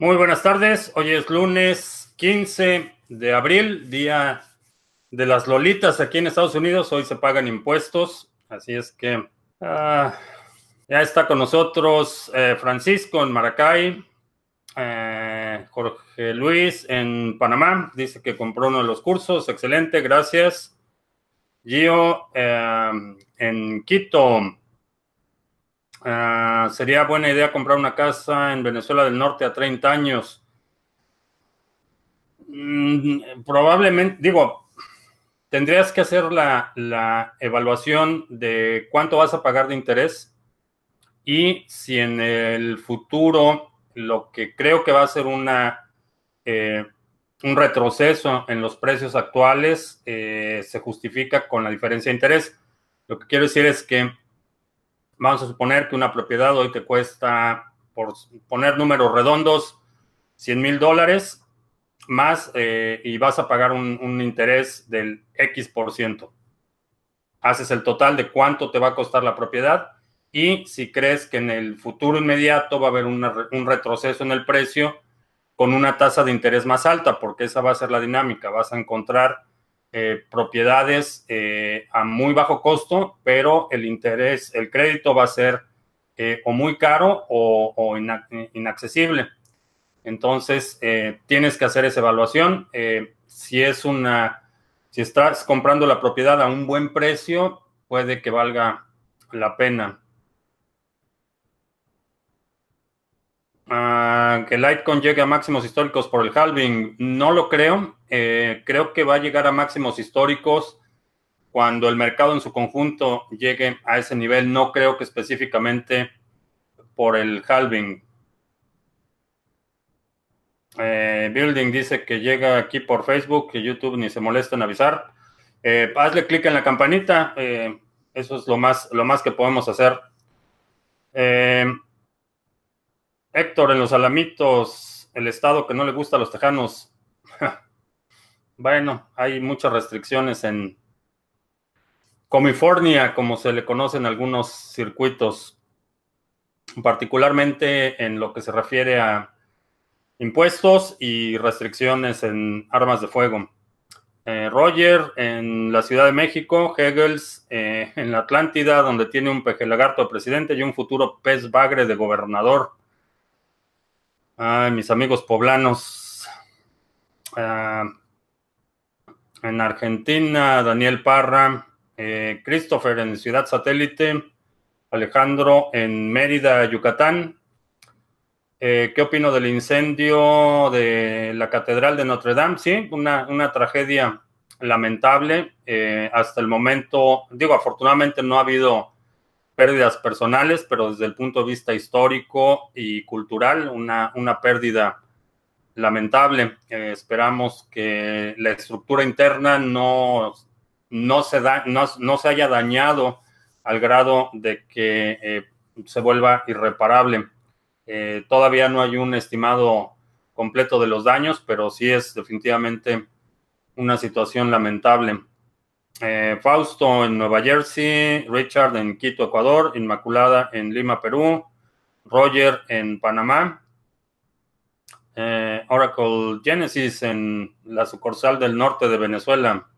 Muy buenas tardes. Hoy es lunes 15 de abril, día de las Lolitas aquí en Estados Unidos. Hoy se pagan impuestos, así es que ah, ya está con nosotros eh, Francisco en Maracay, eh, Jorge Luis en Panamá. Dice que compró uno de los cursos. Excelente, gracias. Gio eh, en Quito. Ah, sería buena idea comprar una casa en Venezuela del Norte a 30 años. Mm, probablemente, digo, tendrías que hacer la, la, evaluación de cuánto vas a pagar de interés y si en el futuro lo que creo que va a ser una, eh, un retroceso en los precios actuales eh, se justifica con la diferencia de interés. Lo que quiero decir es que Vamos a suponer que una propiedad hoy te cuesta, por poner números redondos, 100 mil dólares más eh, y vas a pagar un, interés del X por ciento. Haces el total de cuánto te va a costar la propiedad y si crees que en el futuro inmediato va a haber un retroceso en el precio con una tasa de interés más alta, porque esa va a ser la dinámica. Vas a encontrar eh, propiedades eh, a muy bajo costo, pero el interés, el crédito va a ser eh, o muy caro o, inaccesible. Entonces, tienes que hacer esa evaluación. si es una, si estás comprando la propiedad a un buen precio, puede que valga la pena. Ah, que Litecoin llegue a máximos históricos por el halving, no lo creo. Eh, creo que va a llegar a máximos históricos cuando el mercado en su conjunto llegue a ese nivel. No creo que específicamente por el halving. Eh, Building dice que llega aquí por Facebook, que YouTube ni se molesta en avisar. Eh, hazle clic en la campanita. eso es lo más, lo más que podemos hacer. Héctor, en los Alamitos, el estado que no le gusta a los tejanos. bueno, hay muchas restricciones en California, como se le conoce en algunos circuitos, particularmente en lo que se refiere a impuestos y restricciones en armas de fuego. Eh, Roger en la Ciudad de México, Hegels eh, en la Atlántida, donde tiene un peje lagarto de presidente y un futuro pez bagre de gobernador. Ay, mis amigos poblanos. Ah, en Argentina, Daniel Parra. Eh, Christopher en Ciudad Satélite. Alejandro en Mérida, Yucatán. Eh, ¿Qué opino del incendio de la Catedral de Notre Dame? Sí, una, una tragedia lamentable. Eh, hasta el momento, digo, afortunadamente no ha habido pérdidas personales, pero desde el punto de vista histórico y cultural, una, una pérdida lamentable. Eh, esperamos que la estructura interna no, no, se da, no, se haya dañado al grado de que eh, se vuelva irreparable. Eh, todavía no hay un estimado completo de los daños, pero sí es definitivamente una situación lamentable. Fausto en Nueva Jersey, Richard en Quito, Ecuador, Inmaculada en Lima, Perú, Roger en Panamá, eh, Oracle Genesis en la sucursal del norte de Venezuela.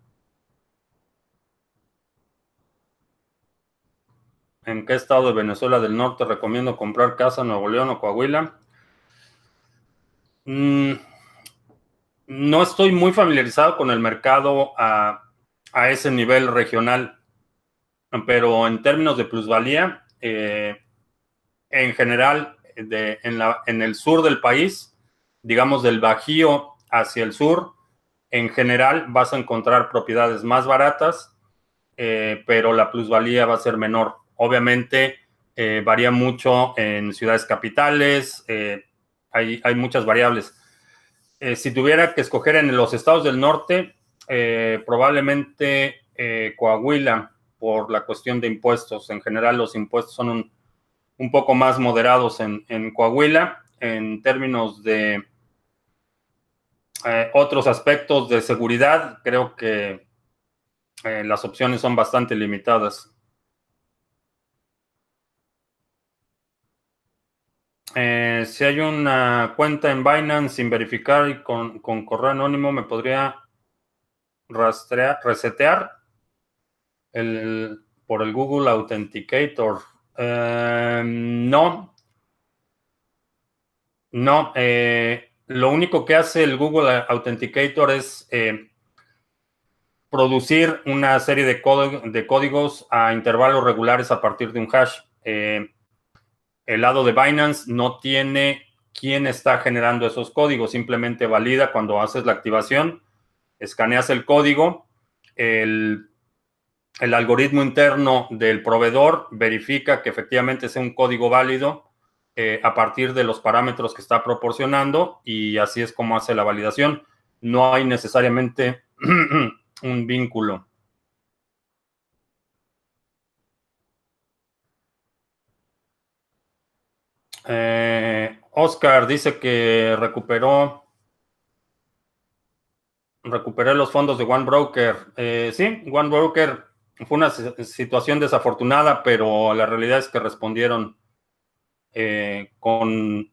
¿En qué estado de Venezuela del norte recomiendo comprar casa, Nuevo León o Coahuila? Mm, no estoy muy familiarizado con el mercado a a ese nivel regional. Pero en términos de plusvalía, eh, en general, de, en, la, en el sur del país, digamos del Bajío hacia el sur, en general vas a encontrar propiedades más baratas, eh, pero la plusvalía va a ser menor. Obviamente eh, varía mucho en ciudades capitales, hay, hay, muchas variables. si tuviera que escoger en los estados del norte, eh, probablemente eh, Coahuila por la cuestión de impuestos. En general, los impuestos son un, poco más moderados en, Coahuila en términos de eh, otros aspectos de seguridad. Creo que las opciones son bastante limitadas. Eh, si hay una cuenta en Binance sin verificar y con, correo anónimo, ¿me podría rastrear, resetear el, por el Google Authenticator? Eh, no. No. Eh, lo único que hace el Google Authenticator es producir una serie de, códigos a intervalos regulares a partir de un hash. El lado de Binance no tiene quién está generando esos códigos, simplemente valida cuando haces la activación, escaneas el código, el, algoritmo interno del proveedor verifica que efectivamente sea un código válido eh, a partir de los parámetros que está proporcionando y así es como hace la validación. No hay necesariamente un vínculo. Eh, Oscar dice que recuperó recuperé los fondos de One Broker. Eh, sí, One Broker fue una situación desafortunada, pero la realidad es que respondieron eh, con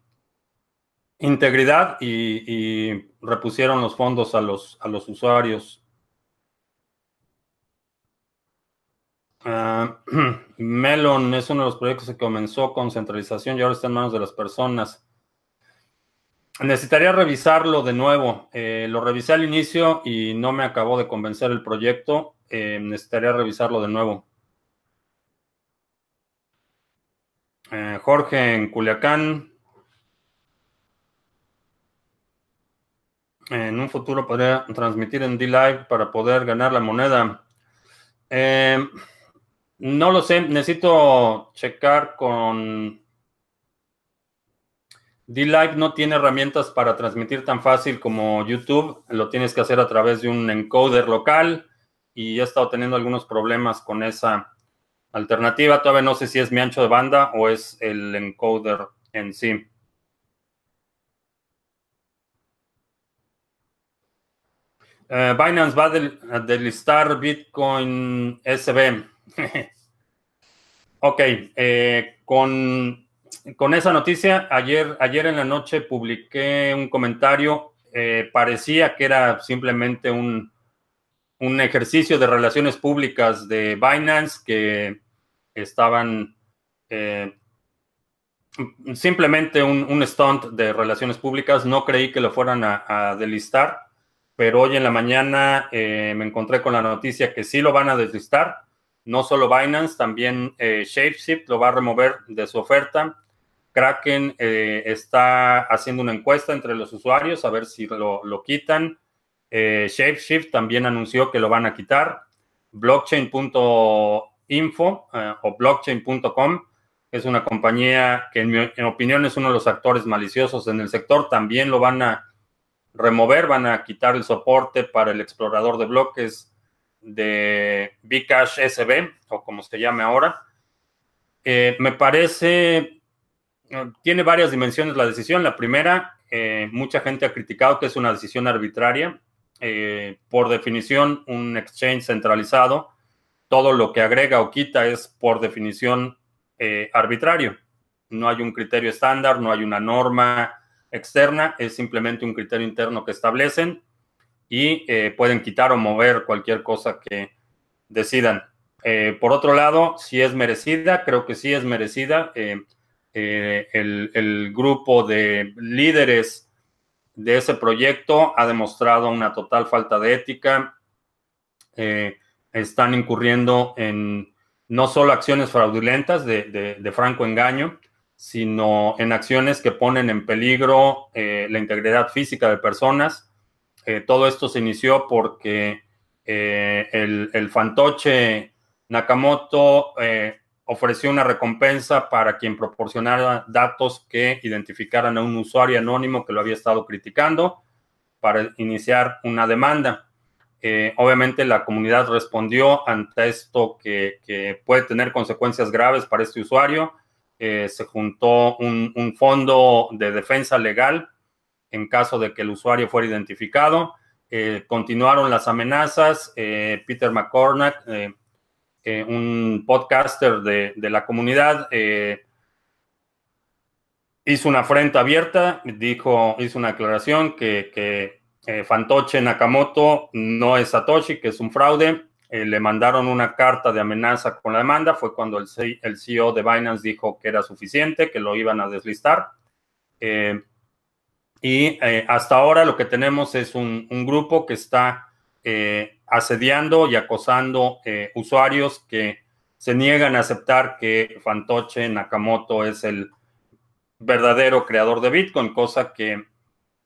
integridad y, repusieron los fondos a los, a los usuarios. Ah, Melon es uno de los proyectos que comenzó con centralización y ahora está en manos de las personas. Necesitaría revisarlo de nuevo. Eh, lo revisé al inicio y no me acabó de convencer el proyecto. Eh, necesitaría revisarlo de nuevo. Eh, Jorge en Culiacán. En un futuro podría transmitir en D-Live para poder ganar la moneda. No lo sé, necesito checar con... D-Live no tiene herramientas para transmitir tan fácil como YouTube, lo tienes que hacer a través de un encoder local y he estado teniendo algunos problemas con esa alternativa. Todavía no sé si es mi ancho de banda o es el encoder en sí. Eh, Binance va a delistar Bitcoin SB. ok, eh, con, con, esa noticia, ayer, ayer en la noche publiqué un comentario, eh, parecía que era simplemente un, un, ejercicio de relaciones públicas de Binance que estaban eh, simplemente un, un, stunt de relaciones públicas, no creí que lo fueran a, a delistar, pero hoy en la mañana me encontré con la noticia que sí lo van a deslistar no solo Binance, también eh, ShapeShift lo va a remover de su oferta. Kraken eh, está haciendo una encuesta entre los usuarios a ver si lo, quitan. Eh, ShapeShift también anunció que lo van a quitar. Blockchain.info o blockchain.com es una compañía que en mi opinión es uno de los actores maliciosos en el sector. También lo van a remover, van a quitar el soporte para el explorador de bloques de Bcash SB, o como se llame ahora. Eh, me parece, eh, tiene varias dimensiones la decisión. La primera, eh, mucha gente ha criticado que es una decisión arbitraria. Por definición, un exchange centralizado, todo lo que agrega o quita es por definición arbitrario. No hay un criterio estándar, no hay una norma externa, es simplemente un criterio interno que establecen y eh, pueden quitar o mover cualquier cosa que decidan. Eh, por otro lado, si es merecida, creo que sí es merecida. Eh, el, grupo de líderes de ese proyecto ha demostrado una total falta de ética. están incurriendo en no solo acciones fraudulentas de franco engaño, sino en acciones que ponen en peligro la integridad física de personas eh, todo esto se inició porque eh, el, fantoche Nakamoto eh, ofreció una recompensa para quien proporcionara datos que identificaran a un usuario anónimo que lo había estado criticando para iniciar una demanda. obviamente la comunidad respondió ante esto que, puede tener consecuencias graves para este usuario. se juntó un fondo de defensa legal en caso de que el usuario fuera identificado. Eh, continuaron las amenazas. Eh, Peter McCormack, eh, un podcaster de, la comunidad, hizo una afrenta abierta, dijo, hizo una declaración que, que eh, Fantoche Nakamoto no es Satoshi, que es un fraude. Eh, le mandaron una carta de amenaza con la demanda. Fue cuando el, el, CEO de Binance dijo que era suficiente, que lo iban a deslistar. Eh, y hasta ahora lo que tenemos es un, un grupo que está asediando y acosando usuarios que se niegan a aceptar que Fantoche Nakamoto es el verdadero creador de Bitcoin, cosa que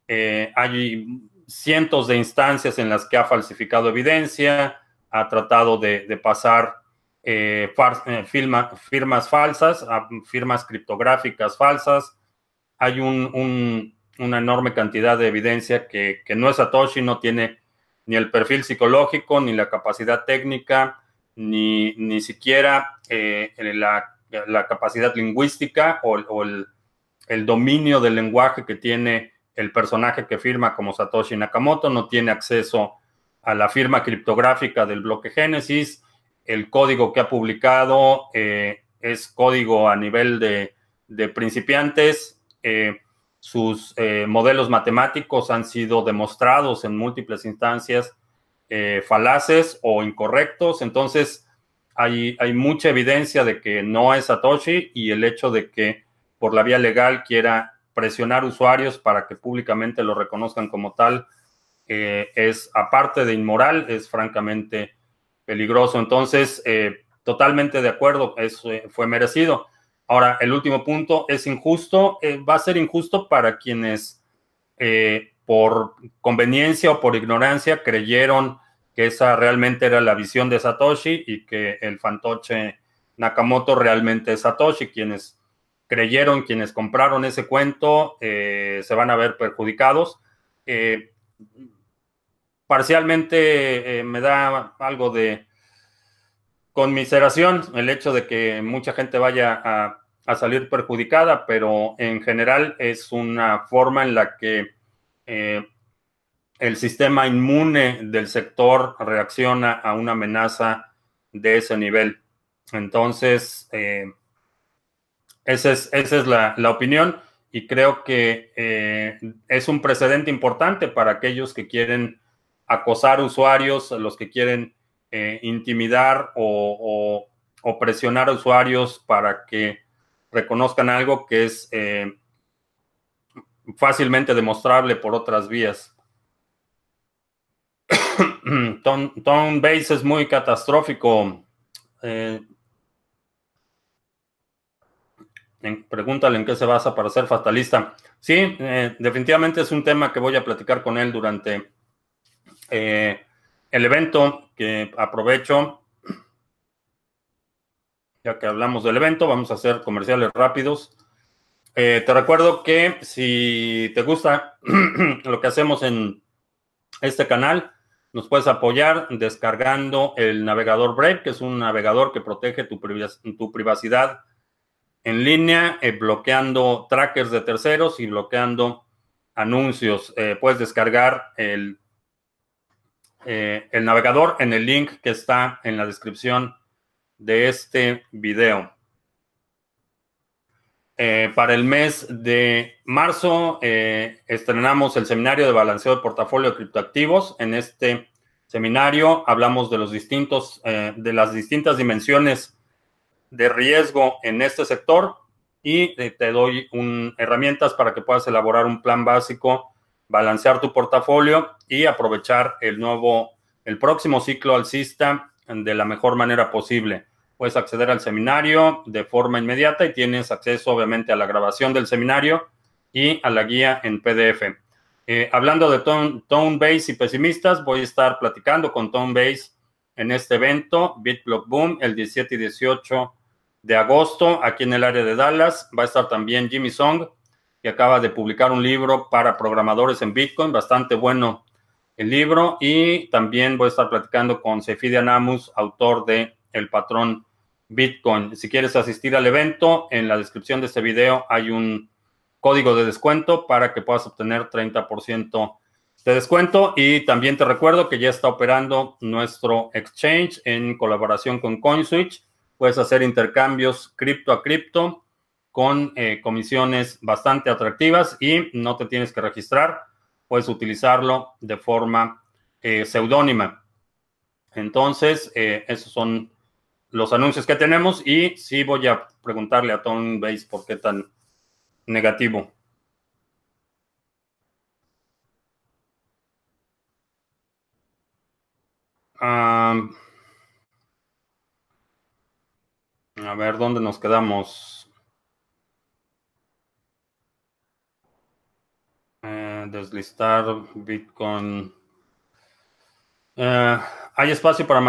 eh, hay cientos de instancias en las que ha falsificado evidencia, ha tratado de, pasar eh, eh, firmas falsas, firmas criptográficas falsas. Hay una enorme cantidad de evidencia que, no es Satoshi, no tiene ni el perfil psicológico, ni la capacidad técnica, ni, ni siquiera la, capacidad lingüística o el el dominio del lenguaje que tiene el personaje que firma como Satoshi Nakamoto, no tiene acceso a la firma criptográfica del bloque Génesis, el código que ha publicado eh, es código a nivel de, principiantes, eh, sus eh, modelos matemáticos han sido demostrados en múltiples instancias falaces o incorrectos, entonces hay, hay mucha evidencia de que no es Satoshi y el hecho de que por la vía legal quiera presionar usuarios para que públicamente lo reconozcan como tal, eh, es aparte de inmoral, es francamente peligroso. Entonces, eh, totalmente de acuerdo, eh, fue merecido. Ahora, el último punto es injusto, va a ser injusto para quienes por conveniencia o por ignorancia creyeron que esa realmente era la visión de Satoshi y que el fantoche Nakamoto realmente es Satoshi, quienes creyeron, quienes compraron ese cuento, eh, se van a ver perjudicados. Eh, parcialmente eh, me da algo de conmiseración el hecho de que mucha gente vaya a, salir perjudicada, pero en general es una forma en la que el sistema inmune del sector reacciona a una amenaza de ese nivel. Entonces, esa es, esa es la, opinión y creo que eh, es un precedente importante para aquellos que quieren acosar usuarios, los que quieren eh, intimidar o, presionar a usuarios para que reconozcan algo que es eh, fácilmente demostrable por otras vías. Tone, Base es muy catastrófico pregúntale en qué se basa para ser fatalista. Sí, eh, definitivamente es un tema que voy a platicar con él durante eh, el evento que aprovecho. Ya que hablamos del evento, vamos a hacer comerciales rápidos. Eh, te recuerdo que si te gusta lo que hacemos en este canal, nos puedes apoyar descargando el navegador Brave, que es un navegador que protege tu, privacidad en línea, eh, bloqueando trackers de terceros y bloqueando anuncios. Eh, puedes descargar el, eh, el navegador en el link que está en la descripción de este video. para el mes de marzo estrenamos el seminario de balanceo de portafolio de criptoactivos. En este seminario hablamos de los distintos, de las distintas dimensiones de riesgo en este sector y eh, te doy herramientas para que puedas elaborar un plan básico, balancear tu portafolio y aprovechar el nuevo, el próximo ciclo alcista de la mejor manera posible. Puedes acceder al seminario de forma inmediata y tienes acceso obviamente a la grabación del seminario y a la guía en PDF. Eh, hablando de Tone, Tone Base y pesimistas, voy a estar platicando con Tone Base en este evento, BitBlock Boom, el 17 y 18 de agosto aquí en el área de Dallas. Va a estar también Jimmy Song, que acaba de publicar un libro para programadores en Bitcoin, bastante bueno el libro. Y también voy a estar platicando con Sefidia Namus, autor de El Patrón Bitcoin. Si quieres asistir al evento, en la descripción de este video hay un código de descuento para que puedas obtener 30% de descuento. Y también te recuerdo que ya está operando nuestro exchange en colaboración con CoinSwitch Puedes hacer intercambios cripto a cripto con eh, comisiones bastante atractivas y no te tienes que registrar. Puedes utilizarlo de forma eh, seudónima. Entonces, esos son los anuncios que tenemos y sí voy a preguntarle a Tom Base por qué tan negativo. a ver, ¿dónde nos quedamos? Eh, deslistar Bitcoin. Eh, ¿Hay espacio para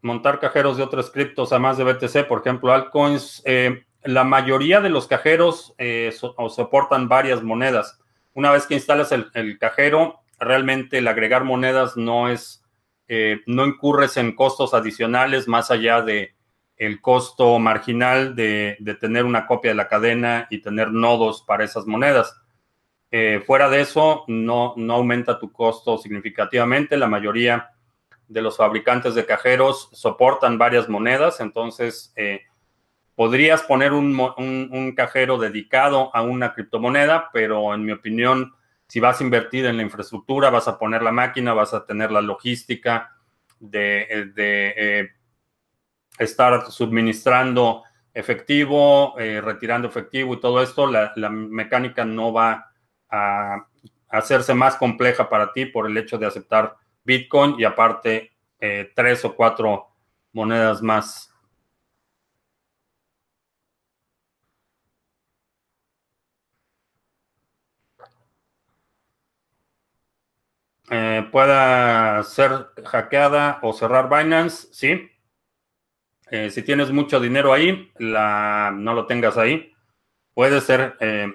montar cajeros de otros criptos además de BTC? Por ejemplo, altcoins. Eh, la mayoría de los cajeros soportan varias monedas. Una vez que instalas el cajero, realmente el agregar monedas no es no incurres en costos adicionales más allá de el costo marginal de, tener una copia de la cadena y tener nodos para esas monedas. Eh, fuera de eso, no, no aumenta tu costo significativamente. La mayoría de los fabricantes de cajeros soportan varias monedas, entonces eh, podrías poner un, un, cajero dedicado a una criptomoneda, pero en mi opinión si vas a invertir en la infraestructura, vas a poner la máquina, vas a tener la logística de, eh, eh, estar suministrando efectivo, retirando efectivo y todo esto, la, mecánica no va hacerse más compleja para ti por el hecho de aceptar Bitcoin y aparte tres o cuatro monedas más Eh, pueda ser hackeada o cerrar Binance, sí. Eh, si tienes mucho dinero ahí, la, no lo tengas ahí. Puede ser, eh,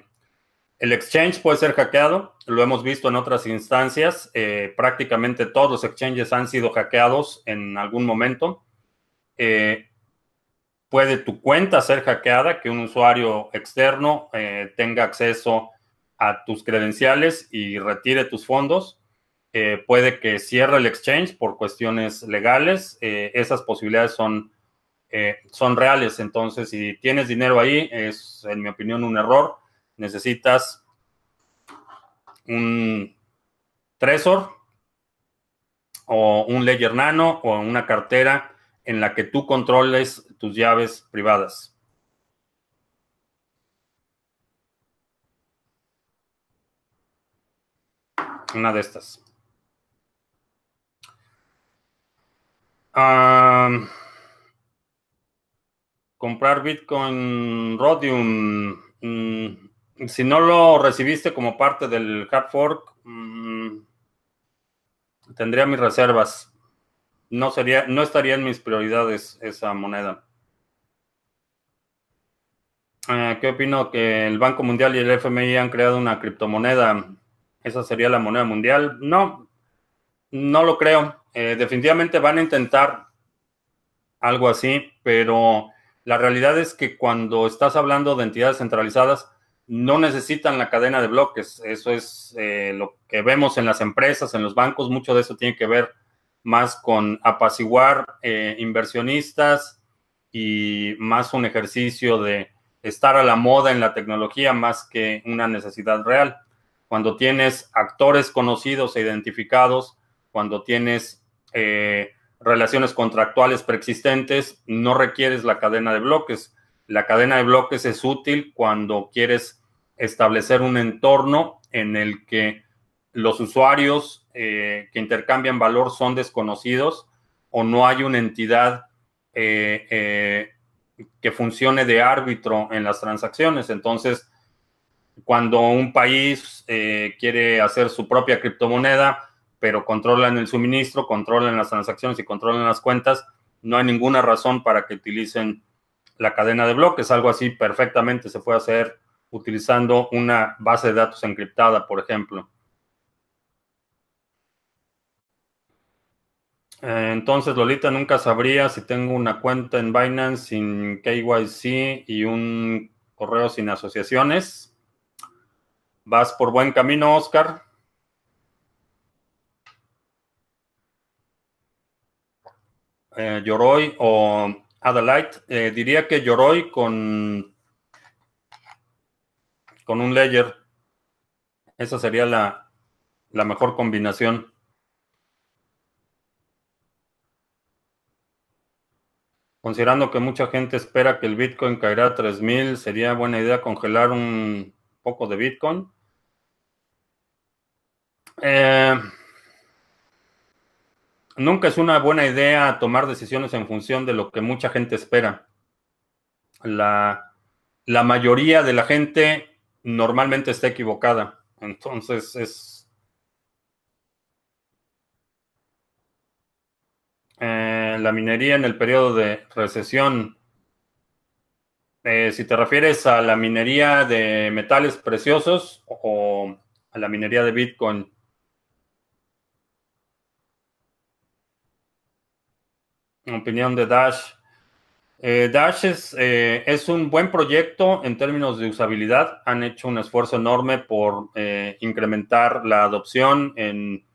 el exchange puede ser hackeado, lo hemos visto en otras instancias. prácticamente todos los exchanges han sido hackeados en algún momento. puede tu cuenta ser hackeada, que un usuario externo tenga acceso a tus credenciales y retire tus fondos eh, puede que cierre el exchange por cuestiones legales. Eh, esas posibilidades son, eh, son reales. Entonces, si tienes dinero ahí, es, en mi opinión, un error. Necesitas un Trezor o un Ledger Nano o una cartera en la que tú controles tus llaves privadas. Una de estas. comprar Bitcoin Rhodium. Mm, si no lo recibiste como parte del hard fork, mm, tendría mis reservas. No sería, no estaría en mis prioridades esa moneda. Eh, ¿Qué opino? Que el Banco Mundial y el FMI han creado una criptomoneda. ¿Esa sería la moneda mundial? No, no lo creo. Eh, definitivamente van a intentar algo así, pero la realidad es que cuando estás hablando de entidades centralizadas, no necesitan la cadena de bloques. Eso es eh, lo que vemos en las empresas, en los bancos. Mucho de eso tiene que ver más con apaciguar eh, inversionistas y más un ejercicio de estar a la moda en la tecnología más que una necesidad real. Cuando tienes actores conocidos e identificados, cuando tienes eh, relaciones contractuales preexistentes, no requieres la cadena de bloques. La cadena de bloques es útil cuando quieres establecer un entorno en el que los usuarios eh, que intercambian valor son desconocidos o no hay una entidad eh, que funcione de árbitro en las transacciones. Entonces, cuando un país quiere hacer su propia criptomoneda, pero controlan el suministro, controlan las transacciones y controlan las cuentas, no hay ninguna razón para que utilicen la cadena de bloques. Algo así perfectamente se puede hacer utilizando una base de datos encriptada, por ejemplo. Eh, entonces, Lolita, nunca sabría si tengo una cuenta en Binance sin KYC y un correo sin asociaciones. Vas por buen camino, Oscar. eh, o Adelaide. Eh, diría que Yoroi con con un ledger. Esa sería la, la mejor combinación. Considerando que mucha gente espera que el Bitcoin caerá a 3000, sería buena idea congelar un poco de Bitcoin. Eh, nunca es una buena idea tomar decisiones en función de lo que mucha gente espera. La, la mayoría de la gente normalmente está equivocada. Entonces es Eh, la minería en el periodo de recesión. Eh, si te refieres a la minería de metales preciosos o a la minería de Bitcoin. Opinión de Dash. Eh, Dash es, es, un buen proyecto en términos de usabilidad. Han hecho un esfuerzo enorme por incrementar la adopción en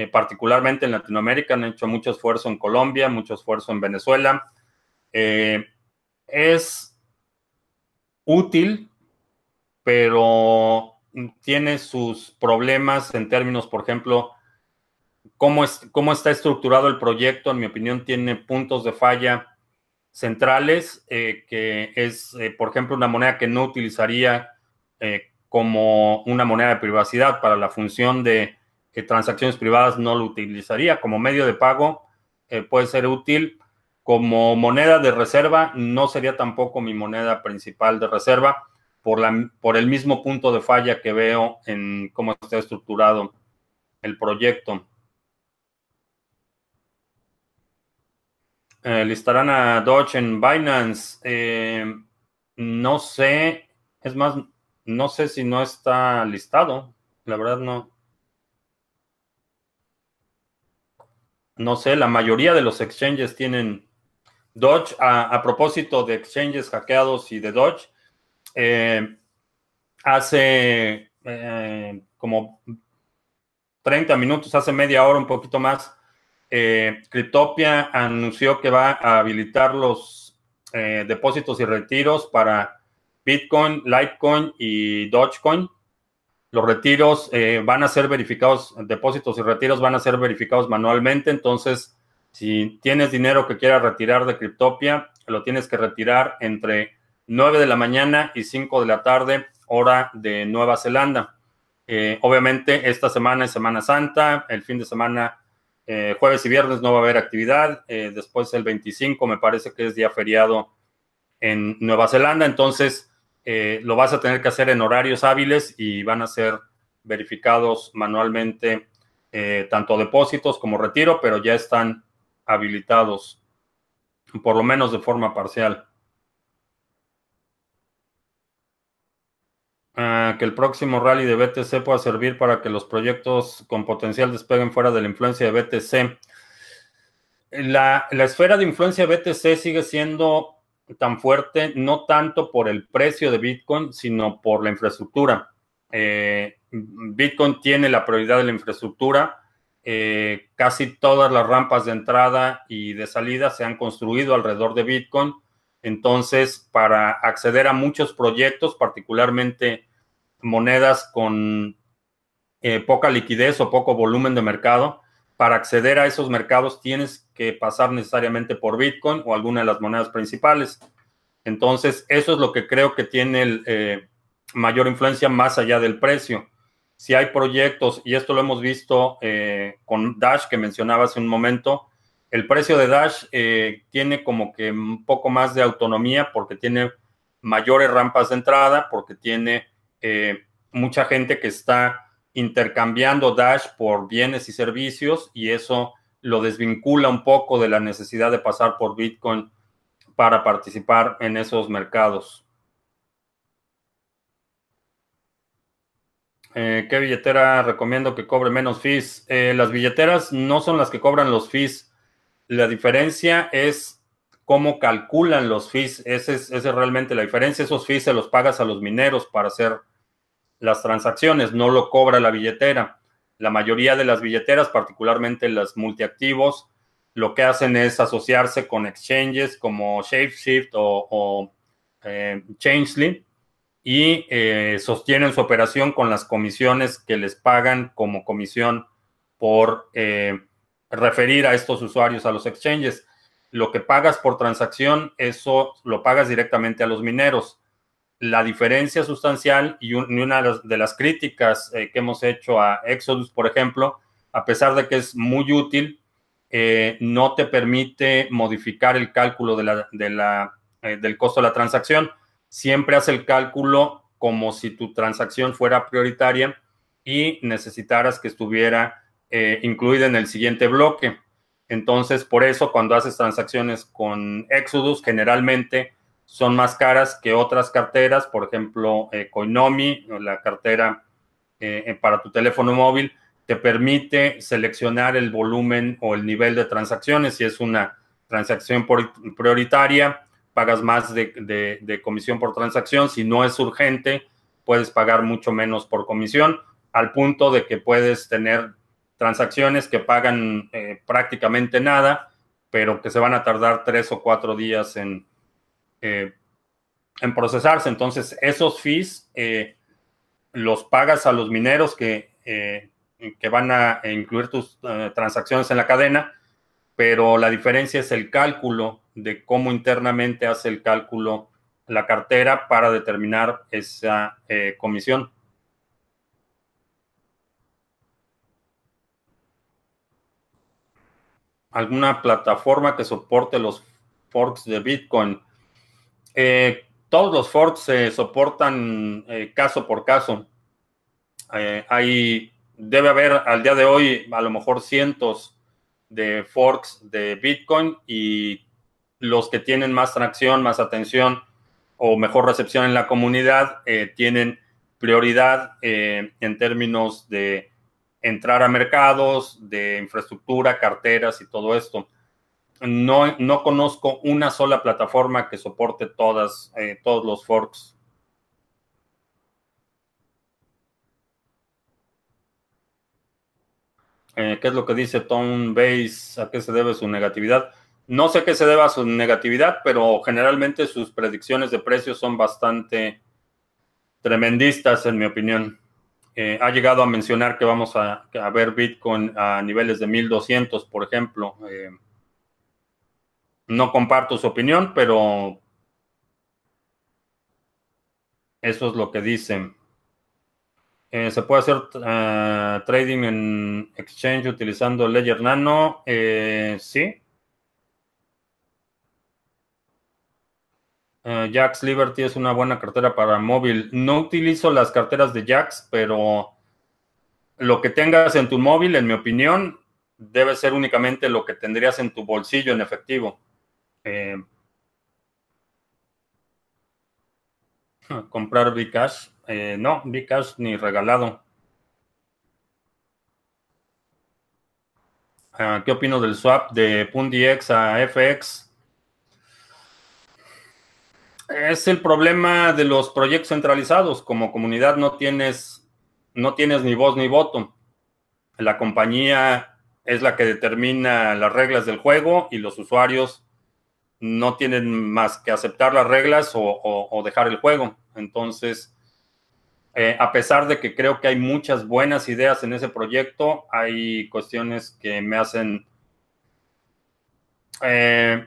eh, particularmente en Latinoamérica, han hecho mucho esfuerzo en Colombia, mucho esfuerzo en Venezuela. Eh, es útil, pero tiene sus problemas en términos, por ejemplo, cómo, es, cómo está estructurado el proyecto, en mi opinión, tiene puntos de falla centrales, eh, que es, por ejemplo, una moneda que no utilizaría como una moneda de privacidad para la función de transacciones privadas no lo utilizaría. Como medio de pago eh, puede ser útil. Como moneda de reserva no sería tampoco mi moneda principal de reserva por, la, por el mismo punto de falla que veo en cómo está estructurado el proyecto. Eh, listarán a Dodge en Binance. Eh, no sé, es más, no sé si no está listado. La verdad no, no sé, la mayoría de los exchanges tienen Dodge. A, propósito de exchanges hackeados y de Dodge, eh, hace como 30 minutos, hace media hora, un poquito más, eh, Cryptopia anunció que va a habilitar los depósitos y retiros para Bitcoin, Litecoin y Dogecoin. Los retiros eh, van a ser verificados, depósitos y retiros van a ser verificados manualmente. Entonces, si tienes dinero que quieras retirar de Cryptopia, lo tienes que retirar entre 9 de la mañana y 5 de la tarde, hora de Nueva Zelanda. Eh, obviamente, esta semana es Semana Santa, el fin de semana, eh, jueves y viernes no va a haber actividad. después, el 25, me parece que es día feriado en Nueva Zelanda. Entonces, eh, lo vas a tener que hacer en horarios hábiles y van a ser verificados manualmente eh, tanto depósitos como retiro, pero ya están habilitados, por lo menos de forma parcial. Ah, que el próximo rally de BTC pueda servir para que los proyectos con potencial despeguen fuera de la influencia de BTC. La, la esfera de influencia de BTC sigue siendo tan fuerte, no tanto por el precio de Bitcoin, sino por la infraestructura. Eh, Bitcoin tiene la prioridad de la infraestructura. Eh, casi todas las rampas de entrada y de salida se han construido alrededor de Bitcoin. Entonces, para acceder a muchos proyectos, particularmente monedas con eh, poca liquidez o poco volumen de mercado, para acceder a esos mercados tienes que pasar necesariamente por Bitcoin o alguna de las monedas principales. Entonces, eso es lo que creo que tiene eh, mayor influencia más allá del precio. Si hay proyectos, y esto lo hemos visto eh, con Dash que mencionaba hace un momento, el precio de Dash tiene como que un poco más de autonomía porque tiene mayores rampas de entrada, porque tiene mucha gente que está intercambiando Dash por bienes y servicios y eso lo desvincula un poco de la necesidad de pasar por Bitcoin para participar en esos mercados. Eh, ¿Qué billetera recomiendo que cobre menos fees? Eh, las billeteras no son las que cobran los fees. La diferencia es cómo calculan los fees. Esa es, esa es realmente la diferencia. Esos fees se los pagas a los mineros para hacer las transacciones, no lo cobra la billetera. La mayoría de las billeteras, particularmente las multiactivos, lo que hacen es asociarse con exchanges como ShapeShift o, o eh, Changely y eh, sostienen su operación con las comisiones que les pagan como comisión por eh, referir a estos usuarios a los exchanges. Lo que pagas por transacción, eso lo pagas directamente a los mineros. La diferencia sustancial y, una de las críticas eh, que hemos hecho a Exodus, por ejemplo, a pesar de que es muy útil, no te permite modificar el cálculo del costo de la transacción siempre hace el cálculo como si tu transacción fuera prioritaria y necesitaras que estuviera eh, incluida en el siguiente bloque. Entonces, por eso cuando haces transacciones con Exodus, generalmente son más caras que otras carteras, por ejemplo, eh, Coinomi, la cartera eh, para tu teléfono móvil, te permite seleccionar el volumen o el nivel de transacciones. Si es una transacción prioritaria, pagas más de, comisión por transacción. Si no es urgente, puedes pagar mucho menos por comisión, al punto de que puedes tener transacciones que pagan eh, prácticamente nada, pero que se van a tardar tres o cuatro días en, eh, en procesarse. Entonces, esos fees eh, los pagas a los mineros que, que van a incluir tus transacciones en la cadena, pero la diferencia es el cálculo de cómo internamente hace el cálculo la cartera para determinar esa eh, comisión. ¿Alguna plataforma que soporte los forks de Bitcoin? Eh, todos los forks se soportan eh, caso por caso. hay, debe haber al día de hoy a lo mejor cientos de forks de Bitcoin y los que tienen más tracción, más atención o mejor recepción en la comunidad eh, tienen prioridad eh, en términos de entrar a mercados, de infraestructura, carteras y todo esto. No, no conozco una sola plataforma que soporte todas, eh, todos los forks. ¿Qué es lo que dice Tom Base? ¿A qué se debe su negatividad? No sé qué se deba a su negatividad, pero generalmente sus predicciones de precios son bastante tremendistas, en mi opinión. Eh, ha llegado a mencionar que vamos a, ver Bitcoin a niveles de 1200, por ejemplo. Eh, no comparto su opinión, pero eso es lo que dicen. Eh, ¿Se puede hacer trading en exchange utilizando Ledger Nano? sí. Eh, Jax Liberty es una buena cartera para móvil. No utilizo las carteras de Jax, pero lo que tengas en tu móvil, en mi opinión, debe ser únicamente lo que tendrías en tu bolsillo en efectivo. Eh, comprar Bcash. Eh, no, Bcash ni regalado. Ah, ¿Qué opino del swap de PundiX a FX? Es el problema de los proyectos centralizados. Como comunidad no tienes, no tienes ni voz ni voto. La compañía es la que determina las reglas del juego y los usuarios no tienen más que aceptar las reglas o, dejar el juego. Entonces, eh, a pesar de que creo que hay muchas buenas ideas en ese proyecto, hay cuestiones que me hacen eh,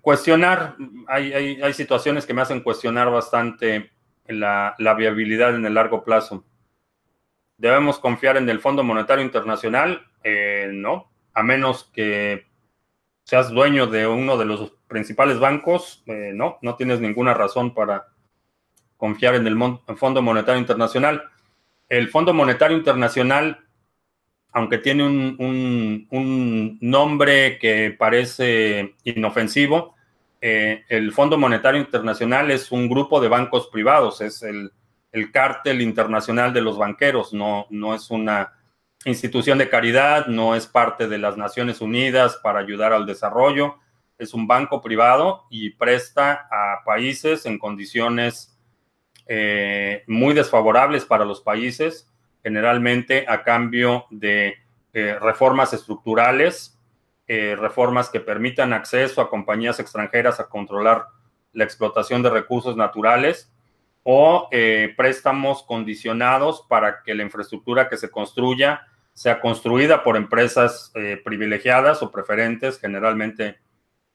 cuestionar, hay, hay, situaciones que me hacen cuestionar bastante la, viabilidad en el largo plazo. ¿Debemos confiar en el Fondo Monetario Internacional? Eh, no, a menos que seas dueño de uno de los principales bancos, eh, no, no tienes ninguna razón para confiar en el Fondo Monetario Internacional. El Fondo Monetario Internacional aunque tiene un, nombre que parece inofensivo, eh, el Fondo Monetario Internacional es un grupo de bancos privados, es el, cártel internacional de los banqueros, no, no es una institución de caridad, no es parte de las Naciones Unidas para ayudar al desarrollo, es un banco privado y presta a países en condiciones eh, muy desfavorables para los países generalmente a cambio de eh, reformas estructurales, eh, reformas que permitan acceso a compañías extranjeras a controlar la explotación de recursos naturales o préstamos condicionados para que la infraestructura que se construya sea construida por empresas privilegiadas o preferentes, generalmente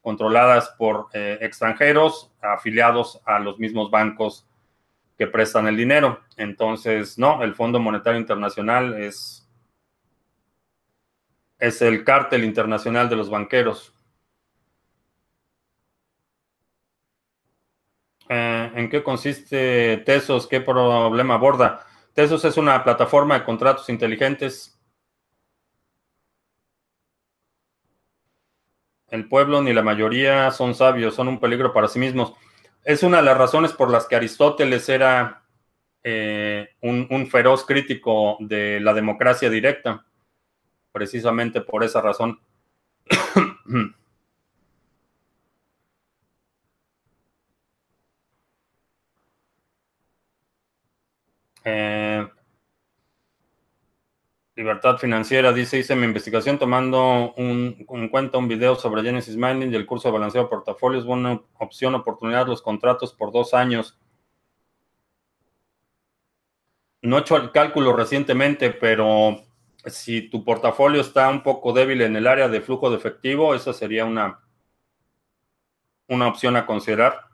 controladas por eh, extranjeros afiliados a los mismos bancos que prestan el dinero. Entonces, no, el Fondo Monetario Internacional es, es el cártel internacional de los banqueros. Eh, ¿En qué consiste Tesos? ¿Qué problema aborda? Tesos es una plataforma de contratos inteligentes. El pueblo ni la mayoría son sabios, son un peligro para sí mismos. Es una de las razones por las que Aristóteles era eh, un, un feroz crítico de la democracia directa. Precisamente por esa razón. Eh, libertad financiera, dice, hice mi investigación tomando un, en cuenta un video sobre Genesis Mining y el curso de balanceo de portafolios. Buena opción, oportunidad, los contratos por dos años. No he hecho el cálculo recientemente, pero si tu portafolio está un poco débil en el área de flujo de efectivo, esa sería una, una opción a considerar.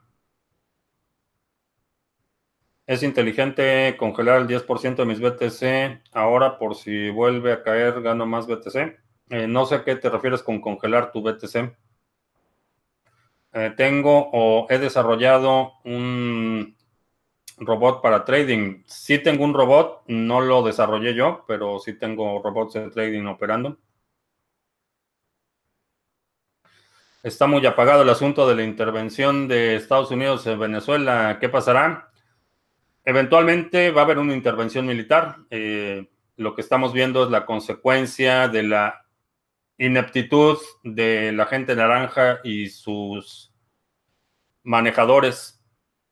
Es inteligente congelar el 10% de mis BTC ahora por si vuelve a caer, gano más BTC. Eh, no sé a qué te refieres con congelar tu BTC. Eh, tengo o he desarrollado un robot para trading. Sí tengo un robot, no lo desarrollé yo, pero sí tengo robots de trading operando. Está muy apagado el asunto de la intervención de Estados Unidos en Venezuela. ¿Qué pasará? Eventualmente va a haber una intervención militar. Eh, lo que estamos viendo es la consecuencia de la ineptitud de la gente naranja y sus manejadores.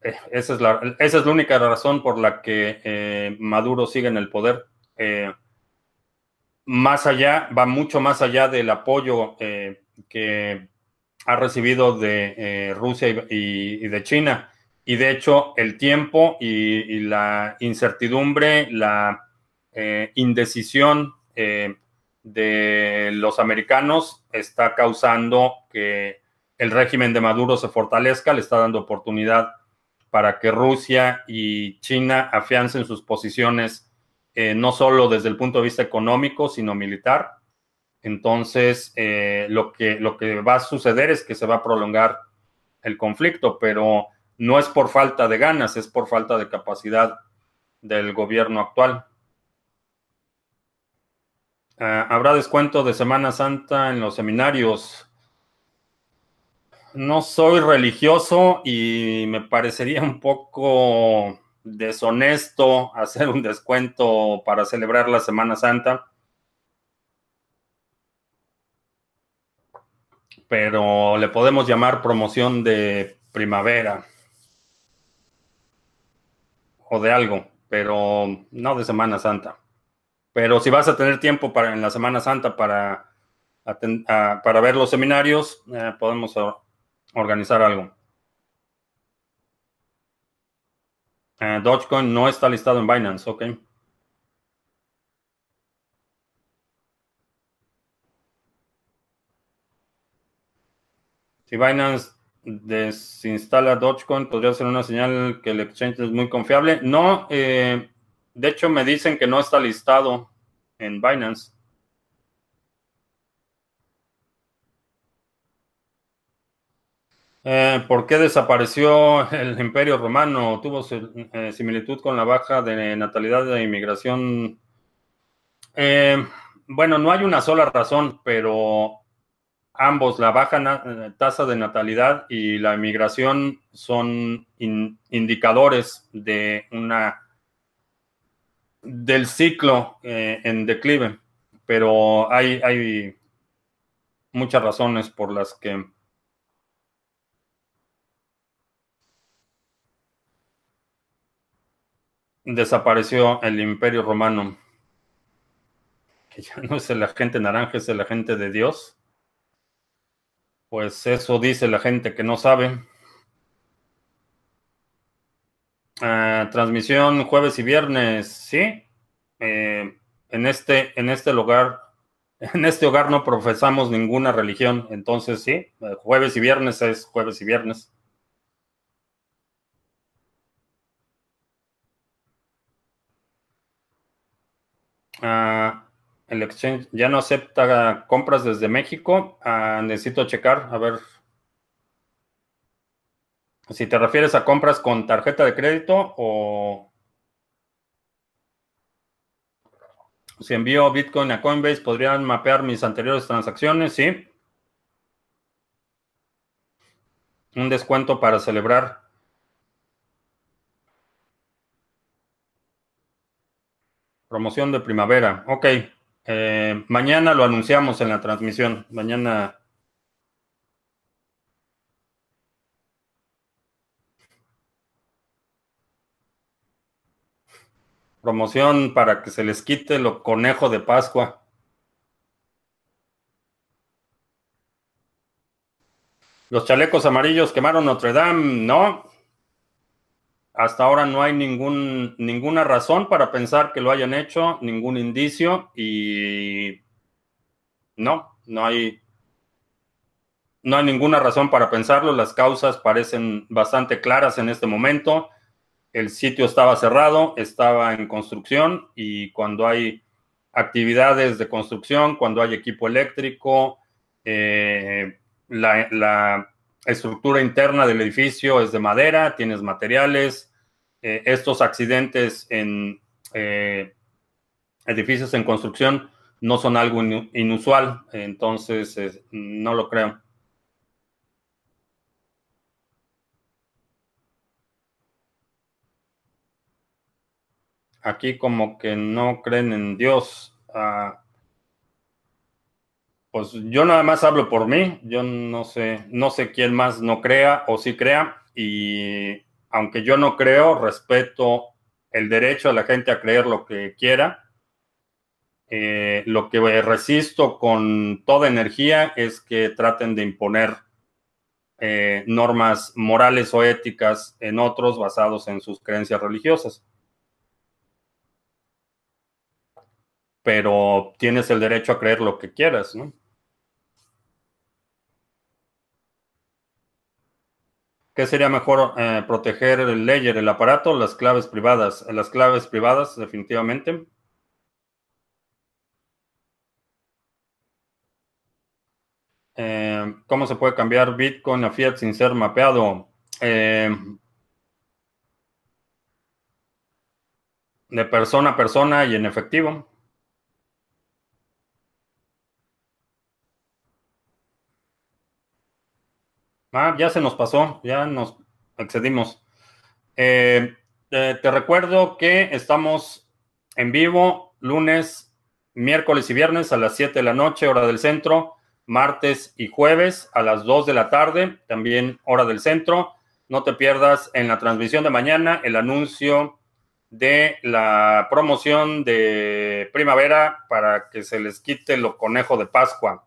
Eh, esa, es la, esa, es la, única razón por la que eh, Maduro sigue en el poder. más allá, va mucho más allá del apoyo que ha recibido de Rusia y, y de China y de hecho, el tiempo y, la incertidumbre, la eh, indecisión eh, de los americanos está causando que el régimen de Maduro se fortalezca, le está dando oportunidad para que Rusia y China afiancen sus posiciones eh, no solo desde el punto de vista económico, sino militar. Entonces, lo, que, lo que va a suceder es que se va a prolongar el conflicto, pero no es por falta de ganas, es por falta de capacidad del gobierno actual. Uh, ¿Habrá descuento de Semana Santa en los seminarios? No soy religioso y me parecería un poco deshonesto hacer un descuento para celebrar la Semana Santa. Pero le podemos llamar promoción de primavera o de algo, pero no de Semana Santa. Pero si vas a tener tiempo para en la Semana Santa para, para ver los seminarios, eh, podemos organizar algo. Eh, Dogecoin no está listado en Binance, ok. Si Binance desinstala Dogecoin, podría ser una señal que el exchange es muy confiable. No, eh, de hecho me dicen que no está listado en Binance. Eh, ¿Por qué desapareció el Imperio Romano? ¿Tuvo eh, similitud con la baja de natalidad de inmigración? bueno, no hay una sola razón, pero ambos, la baja eh, tasa de natalidad y la emigración, son indicadores de una del ciclo eh, en declive, pero hay, hay muchas razones por las que desapareció el imperio romano, que ya no es el agente naranja, es el agente de Dios. Pues eso dice la gente que no sabe. Ah, transmisión jueves y viernes, sí. Eh, en este, en este lugar, en este hogar no profesamos ninguna religión, entonces sí, jueves y viernes es jueves y viernes. Ah, el exchange ya no acepta compras desde México. Ah, necesito checar, a ver. Si te refieres a compras con tarjeta de crédito o si envío Bitcoin a Coinbase, ¿podrían mapear mis anteriores transacciones? Sí. Un descuento para celebrar. Promoción de primavera. Ok. Eh, mañana lo anunciamos en la transmisión. Mañana. Promoción para que se les quite lo conejo de Pascua. Los chalecos amarillos quemaron Notre Dame. No, hasta ahora no hay ningún, ninguna razón para pensar que lo hayan hecho, ningún indicio y no, no hay, no hay ninguna razón para pensarlo. Las causas parecen bastante claras en este momento. El sitio estaba cerrado, estaba en construcción y cuando hay actividades de construcción, cuando hay equipo eléctrico, eh, la, la estructura interna del edificio es de madera, tienes materiales. Eh, estos accidentes en eh, edificios en construcción no son algo inusual, entonces no lo creo. Aquí como que no creen en Dios. Ah, pues yo nada más hablo por mí, yo no sé, no sé quién más no crea o sí crea, y aunque yo no creo, respeto el derecho de la gente a creer lo que quiera. Eh, lo que resisto con toda energía es que traten de imponer eh, normas morales o éticas en otros basados en sus creencias religiosas. Pero tienes el derecho a creer lo que quieras, ¿no? ¿Qué sería mejor eh, proteger el ledger, el aparato, las claves privadas? Las claves privadas, definitivamente. Eh, ¿Cómo se puede cambiar Bitcoin a Fiat sin ser mapeado? Eh, de persona a persona y en efectivo. Ah, ya se nos pasó, ya nos excedimos. Eh, te recuerdo que estamos en vivo lunes, miércoles y viernes a las 7 de la noche, hora del centro, martes y jueves a las 2 de la tarde, también hora del centro. No te pierdas en la transmisión de mañana el anuncio de la promoción de primavera para que se les quite lo conejo de Pascua.